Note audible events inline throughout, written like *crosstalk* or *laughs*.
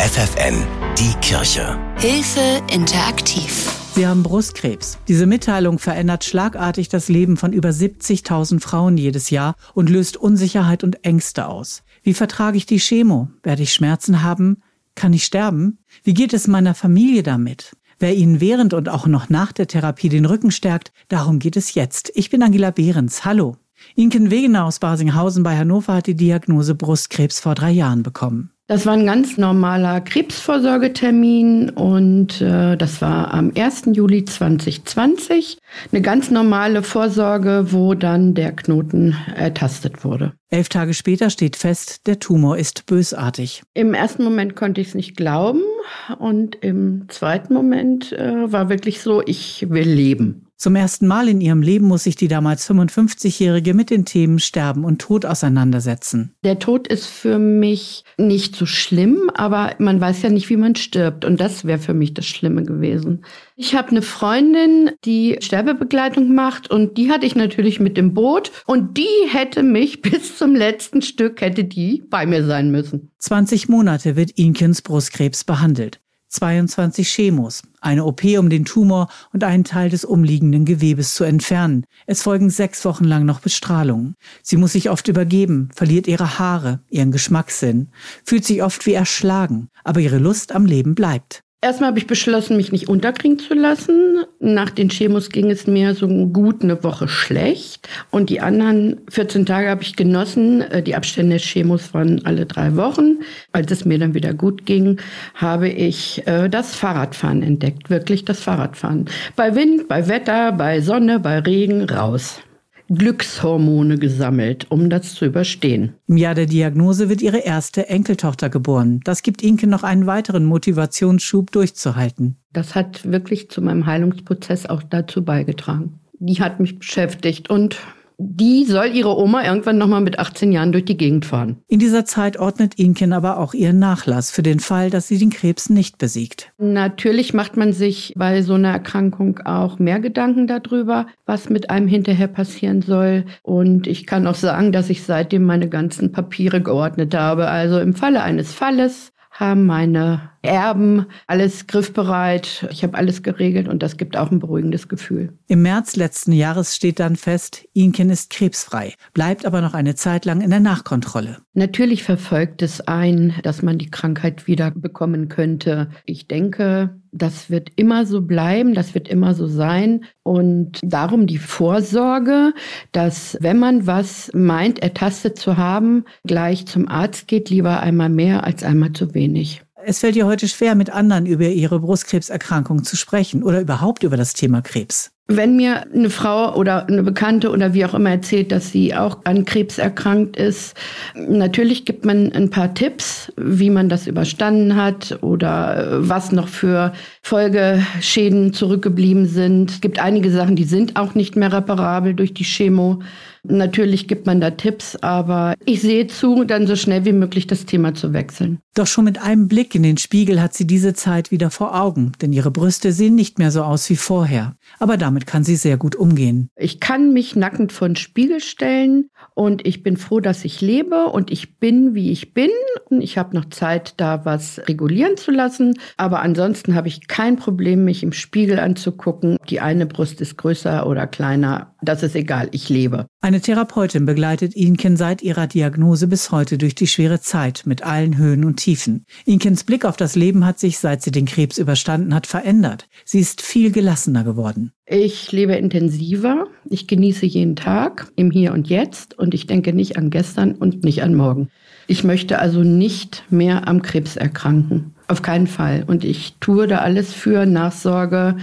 FFN, die Kirche. Hilfe interaktiv. Sie haben Brustkrebs. Diese Mitteilung verändert schlagartig das Leben von über 70.000 Frauen jedes Jahr und löst Unsicherheit und Ängste aus. Wie vertrage ich die Chemo? Werde ich Schmerzen haben? Kann ich sterben? Wie geht es meiner Familie damit? Wer Ihnen während und auch noch nach der Therapie den Rücken stärkt, darum geht es jetzt. Ich bin Angela Behrens. Hallo. Inken Wegener aus Basinghausen bei Hannover hat die Diagnose Brustkrebs vor drei Jahren bekommen. Das war ein ganz normaler Krebsvorsorgetermin und äh, das war am 1. Juli 2020. Eine ganz normale Vorsorge, wo dann der Knoten ertastet wurde. Elf Tage später steht fest, der Tumor ist bösartig. Im ersten Moment konnte ich es nicht glauben und im zweiten Moment äh, war wirklich so, ich will leben. Zum ersten Mal in ihrem Leben muss sich die damals 55-Jährige mit den Themen Sterben und Tod auseinandersetzen. Der Tod ist für mich nicht so schlimm, aber man weiß ja nicht, wie man stirbt. Und das wäre für mich das Schlimme gewesen. Ich habe eine Freundin, die Sterbebegleitung macht und die hatte ich natürlich mit im Boot und die hätte mich *laughs* bis zum letzten Stück, hätte die bei mir sein müssen. 20 Monate wird Inkens Brustkrebs behandelt. 22 Chemos, eine OP, um den Tumor und einen Teil des umliegenden Gewebes zu entfernen. Es folgen sechs Wochen lang noch Bestrahlungen. Sie muss sich oft übergeben, verliert ihre Haare, ihren Geschmackssinn, fühlt sich oft wie erschlagen, aber ihre Lust am Leben bleibt. Erstmal habe ich beschlossen, mich nicht unterkriegen zu lassen. Nach den Chemos ging es mir so gut eine Woche schlecht. Und die anderen 14 Tage habe ich genossen. Äh, die Abstände des Chemos waren alle drei Wochen. Als es mir dann wieder gut ging, habe ich äh, das Fahrradfahren entdeckt. Wirklich das Fahrradfahren. Bei Wind, bei Wetter, bei Sonne, bei Regen, raus. Glückshormone gesammelt, um das zu überstehen. Im Jahr der Diagnose wird ihre erste Enkeltochter geboren. Das gibt Inke noch einen weiteren Motivationsschub durchzuhalten. Das hat wirklich zu meinem Heilungsprozess auch dazu beigetragen. Die hat mich beschäftigt und die soll ihre Oma irgendwann nochmal mit 18 Jahren durch die Gegend fahren. In dieser Zeit ordnet Inken aber auch ihren Nachlass für den Fall, dass sie den Krebs nicht besiegt. Natürlich macht man sich bei so einer Erkrankung auch mehr Gedanken darüber, was mit einem hinterher passieren soll. Und ich kann auch sagen, dass ich seitdem meine ganzen Papiere geordnet habe. Also im Falle eines Falles haben meine Erben alles griffbereit. Ich habe alles geregelt und das gibt auch ein beruhigendes Gefühl. Im März letzten Jahres steht dann fest, Inken ist krebsfrei, bleibt aber noch eine Zeit lang in der Nachkontrolle. Natürlich verfolgt es ein, dass man die Krankheit wieder bekommen könnte. Ich denke, das wird immer so bleiben, das wird immer so sein. Und darum die Vorsorge, dass wenn man was meint, ertastet zu haben, gleich zum Arzt geht, lieber einmal mehr als einmal zu wenig. Es fällt ihr heute schwer, mit anderen über ihre Brustkrebserkrankung zu sprechen oder überhaupt über das Thema Krebs. Wenn mir eine Frau oder eine Bekannte oder wie auch immer erzählt, dass sie auch an Krebs erkrankt ist, natürlich gibt man ein paar Tipps, wie man das überstanden hat oder was noch für Folgeschäden zurückgeblieben sind. Es gibt einige Sachen, die sind auch nicht mehr reparabel durch die Chemo. Natürlich gibt man da Tipps, aber ich sehe zu, dann so schnell wie möglich das Thema zu wechseln. Doch schon mit einem Blick in den Spiegel hat sie diese Zeit wieder vor Augen, denn ihre Brüste sehen nicht mehr so aus wie vorher. Aber damit kann sie sehr gut umgehen. Ich kann mich nackend vor den Spiegel stellen und ich bin froh, dass ich lebe und ich bin, wie ich bin. Ich habe noch Zeit, da was regulieren zu lassen. Aber ansonsten habe ich kein Problem, mich im Spiegel anzugucken. Die eine Brust ist größer oder kleiner. Das ist egal. Ich lebe. Eine Therapeutin begleitet Inken seit ihrer Diagnose bis heute durch die schwere Zeit mit allen Höhen und Tiefen. Inkens Blick auf das Leben hat sich, seit sie den Krebs überstanden hat, verändert. Sie ist viel gelassener geworden. Ich lebe intensiver. Ich genieße jeden Tag im Hier und Jetzt und ich denke nicht an gestern und nicht an morgen. Ich möchte also nicht mehr am Krebs erkranken. Auf keinen Fall. Und ich tue da alles für Nachsorge,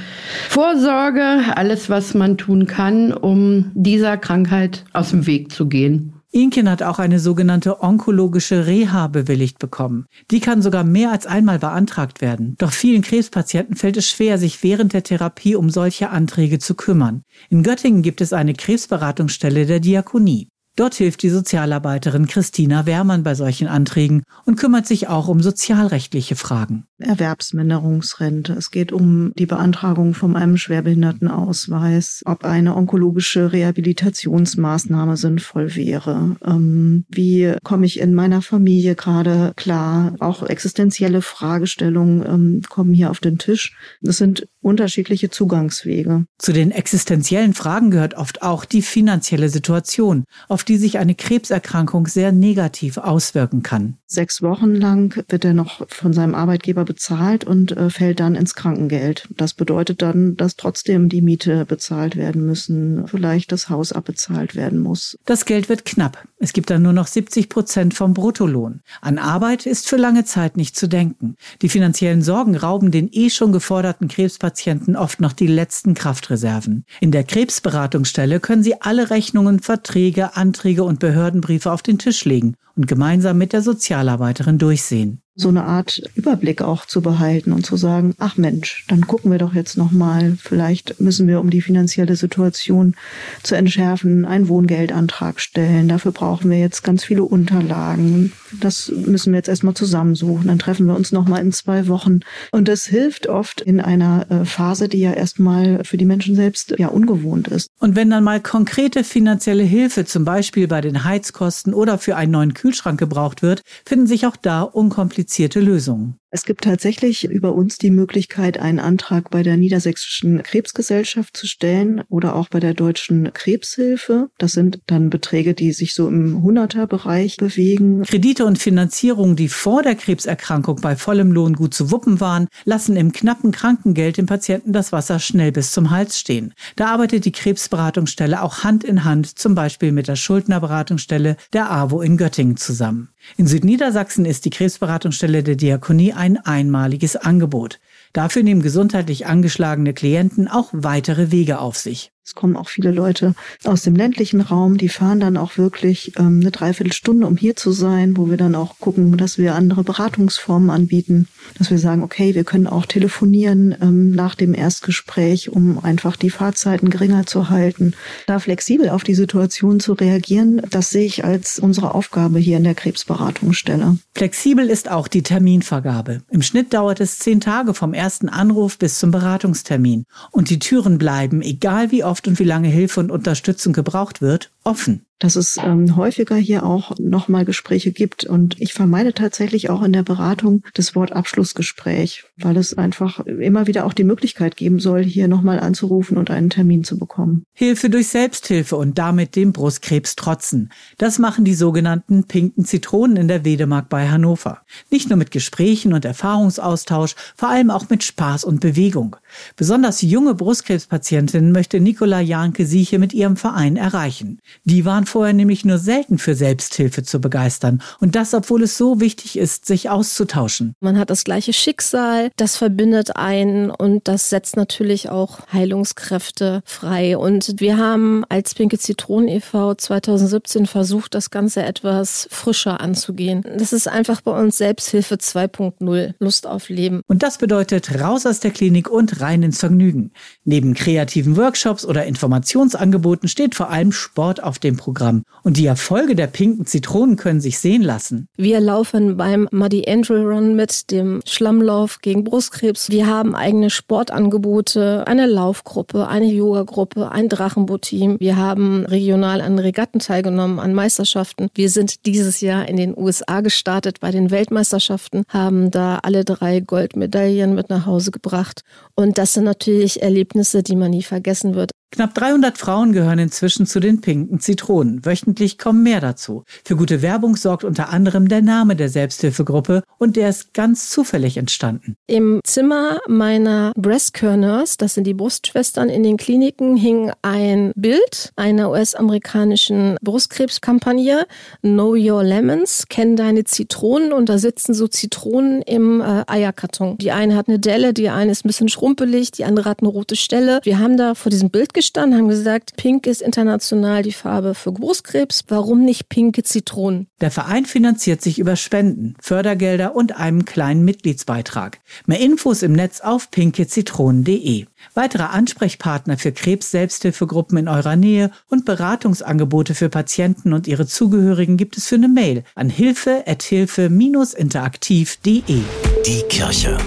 Vorsorge, alles, was man tun kann, um dieser Krankheit aus dem Weg zu gehen. Inken hat auch eine sogenannte onkologische Reha bewilligt bekommen. Die kann sogar mehr als einmal beantragt werden. Doch vielen Krebspatienten fällt es schwer, sich während der Therapie um solche Anträge zu kümmern. In Göttingen gibt es eine Krebsberatungsstelle der Diakonie. Dort hilft die Sozialarbeiterin Christina Wehrmann bei solchen Anträgen und kümmert sich auch um sozialrechtliche Fragen. Erwerbsminderungsrente. Es geht um die Beantragung von einem Schwerbehindertenausweis, ob eine onkologische Rehabilitationsmaßnahme sinnvoll wäre. Ähm, wie komme ich in meiner Familie gerade klar? Auch existenzielle Fragestellungen ähm, kommen hier auf den Tisch. Das sind unterschiedliche Zugangswege. Zu den existenziellen Fragen gehört oft auch die finanzielle Situation, auf die sich eine Krebserkrankung sehr negativ auswirken kann. Sechs Wochen lang wird er noch von seinem Arbeitgeber bezahlt und äh, fällt dann ins Krankengeld. Das bedeutet dann, dass trotzdem die Miete bezahlt werden müssen, vielleicht das Haus abbezahlt werden muss. Das Geld wird knapp. Es gibt dann nur noch 70 Prozent vom Bruttolohn. An Arbeit ist für lange Zeit nicht zu denken. Die finanziellen Sorgen rauben den eh schon geforderten Krebspatienten oft noch die letzten Kraftreserven. In der Krebsberatungsstelle können sie alle Rechnungen, Verträge, Anträge und Behördenbriefe auf den Tisch legen und gemeinsam mit der Sozialarbeiterin durchsehen so eine Art Überblick auch zu behalten und zu sagen, ach Mensch, dann gucken wir doch jetzt noch mal, vielleicht müssen wir um die finanzielle Situation zu entschärfen einen Wohngeldantrag stellen. Dafür brauchen wir jetzt ganz viele Unterlagen. Das müssen wir jetzt erstmal zusammensuchen. Dann treffen wir uns noch mal in zwei Wochen und das hilft oft in einer äh, Phase, die ja erstmal für die Menschen selbst ja ungewohnt ist. Und wenn dann mal konkrete finanzielle Hilfe, zum Beispiel bei den Heizkosten oder für einen neuen Kühlschrank gebraucht wird, finden sich auch da unkomplizierte komplizierte Lösungen. Es gibt tatsächlich über uns die Möglichkeit, einen Antrag bei der Niedersächsischen Krebsgesellschaft zu stellen oder auch bei der Deutschen Krebshilfe. Das sind dann Beträge, die sich so im Hunderter-Bereich bewegen. Kredite und Finanzierungen, die vor der Krebserkrankung bei vollem Lohn gut zu wuppen waren, lassen im knappen Krankengeld dem Patienten das Wasser schnell bis zum Hals stehen. Da arbeitet die Krebsberatungsstelle auch Hand in Hand, zum Beispiel mit der Schuldnerberatungsstelle der AWO in Göttingen zusammen. In Südniedersachsen ist die Krebsberatungsstelle der Diakonie ein einmaliges Angebot. Dafür nehmen gesundheitlich angeschlagene Klienten auch weitere Wege auf sich. Es kommen auch viele Leute aus dem ländlichen Raum, die fahren dann auch wirklich ähm, eine Dreiviertelstunde, um hier zu sein, wo wir dann auch gucken, dass wir andere Beratungsformen anbieten, dass wir sagen, okay, wir können auch telefonieren ähm, nach dem Erstgespräch, um einfach die Fahrzeiten geringer zu halten. Da flexibel auf die Situation zu reagieren, das sehe ich als unsere Aufgabe hier in der Krebsberatungsstelle. Flexibel ist auch die Terminvergabe. Im Schnitt dauert es zehn Tage vom ersten Anruf bis zum Beratungstermin. Und die Türen bleiben, egal wie oft und wie lange Hilfe und Unterstützung gebraucht wird, offen dass es ähm, häufiger hier auch nochmal Gespräche gibt. Und ich vermeide tatsächlich auch in der Beratung das Wort Abschlussgespräch, weil es einfach immer wieder auch die Möglichkeit geben soll, hier nochmal anzurufen und einen Termin zu bekommen. Hilfe durch Selbsthilfe und damit dem Brustkrebs trotzen. Das machen die sogenannten pinken Zitronen in der Wedemark bei Hannover. Nicht nur mit Gesprächen und Erfahrungsaustausch, vor allem auch mit Spaß und Bewegung. Besonders junge Brustkrebspatientinnen möchte Nicola Janke sie hier mit ihrem Verein erreichen. Die waren vorher nämlich nur selten für Selbsthilfe zu begeistern. Und das, obwohl es so wichtig ist, sich auszutauschen. Man hat das gleiche Schicksal, das verbindet einen und das setzt natürlich auch Heilungskräfte frei. Und wir haben als Pinke Zitronen e.V. 2017 versucht, das Ganze etwas frischer anzugehen. Das ist einfach bei uns Selbsthilfe 2.0, Lust auf Leben. Und das bedeutet raus aus der Klinik und rein ins Vergnügen. Neben kreativen Workshops oder Informationsangeboten steht vor allem Sport auf dem Programm. Und die Erfolge der pinken Zitronen können sich sehen lassen. Wir laufen beim Muddy Angel Run mit dem Schlammlauf gegen Brustkrebs. Wir haben eigene Sportangebote, eine Laufgruppe, eine Yoga-Gruppe, ein Drachenboot-Team. Wir haben regional an Regatten teilgenommen, an Meisterschaften. Wir sind dieses Jahr in den USA gestartet bei den Weltmeisterschaften, haben da alle drei Goldmedaillen mit nach Hause gebracht. Und das sind natürlich Erlebnisse, die man nie vergessen wird. Knapp 300 Frauen gehören inzwischen zu den pinken Zitronen. Wöchentlich kommen mehr dazu. Für gute Werbung sorgt unter anderem der Name der Selbsthilfegruppe und der ist ganz zufällig entstanden. Im Zimmer meiner Breast Care das sind die Brustschwestern in den Kliniken, hing ein Bild einer US-amerikanischen Brustkrebskampagne, Know Your Lemons, kenn deine Zitronen und da sitzen so Zitronen im äh, Eierkarton. Die eine hat eine Delle, die eine ist ein bisschen schrumpelig, die andere hat eine rote Stelle. Wir haben da vor diesem Bild gestanden, haben gesagt, pink ist international die Farbe für Brustkrebs. Warum nicht pinke Zitronen? Der Verein finanziert sich über Spenden, Fördergelder und einem kleinen Mitgliedsbeitrag. Mehr Infos im Netz auf pinkezitronen.de. Weitere Ansprechpartner für Krebs-Selbsthilfegruppen in eurer Nähe und Beratungsangebote für Patienten und ihre Zugehörigen gibt es für eine Mail an hilfe-interaktiv.de. Die Kirche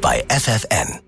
bei FFN.